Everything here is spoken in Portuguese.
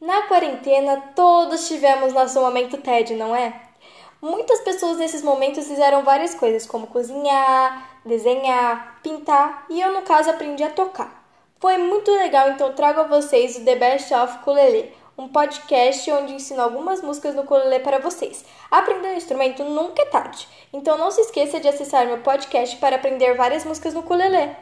Na quarentena, todos tivemos nosso momento TED, não é? Muitas pessoas nesses momentos fizeram várias coisas, como cozinhar, desenhar, pintar, e eu, no caso, aprendi a tocar. Foi muito legal, então trago a vocês o The Best of Ukulele, um podcast onde ensino algumas músicas no ukulele para vocês. Aprender um instrumento nunca é tarde, então não se esqueça de acessar meu podcast para aprender várias músicas no ukulele.